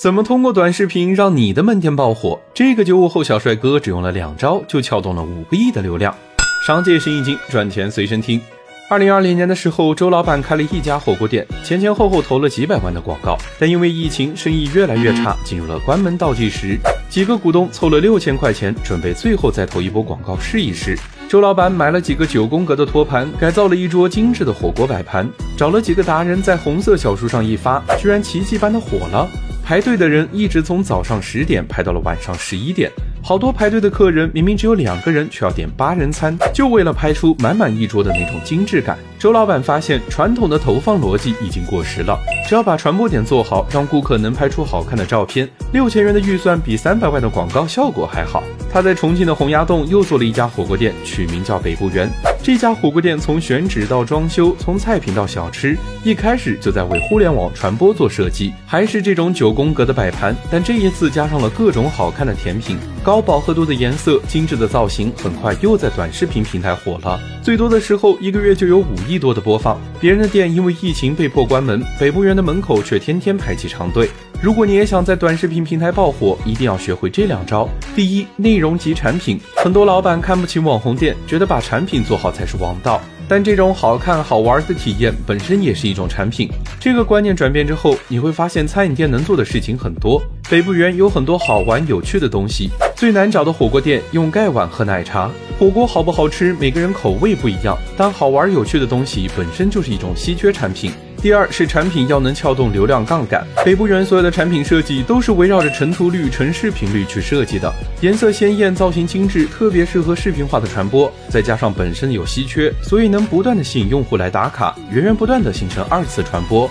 怎么通过短视频让你的门店爆火？这个九五后小帅哥只用了两招就撬动了五个亿的流量。商界生意经，赚钱随身听。二零二零年的时候，周老板开了一家火锅店，前前后后投了几百万的广告，但因为疫情，生意越来越差，进入了关门倒计时。几个股东凑了六千块钱，准备最后再投一波广告试一试。周老板买了几个九宫格的托盘，改造了一桌精致的火锅摆盘，找了几个达人在红色小书上一发，居然奇迹般的火了。排队的人一直从早上十点排到了晚上十一点，好多排队的客人明明只有两个人，却要点八人餐，就为了拍出满满一桌的那种精致感。周老板发现，传统的投放逻辑已经过时了，只要把传播点做好，让顾客能拍出好看的照片，六千元的预算比三百万的广告效果还好。他在重庆的洪崖洞又做了一家火锅店，取名叫北部园。这家火锅店从选址到装修，从菜品到小吃，一开始就在为互联网传播做设计，还是这种九宫格的摆盘，但这一次加上了各种好看的甜品，高饱和度的颜色，精致的造型，很快又在短视频平台火了。最多的时候，一个月就有五亿多的播放。别人的店因为疫情被迫关门，北部园的门口却天天排起长队。如果你也想在短视频平台爆火，一定要学会这两招。第一，内容及产品。很多老板看不起网红店，觉得把产品做好才是王道。但这种好看好玩的体验本身也是一种产品。这个观念转变之后，你会发现餐饮店能做的事情很多。北部园有很多好玩有趣的东西。最难找的火锅店，用盖碗喝奶茶。火锅好不好吃，每个人口味不一样。但好玩有趣的东西本身就是一种稀缺产品。第二是产品要能撬动流量杠杆。北部园所有的产品设计都是围绕着成图率、成视频率去设计的，颜色鲜艳、造型精致，特别适合视频化的传播。再加上本身有稀缺，所以能不断的吸引用户来打卡，源源不断的形成二次传播。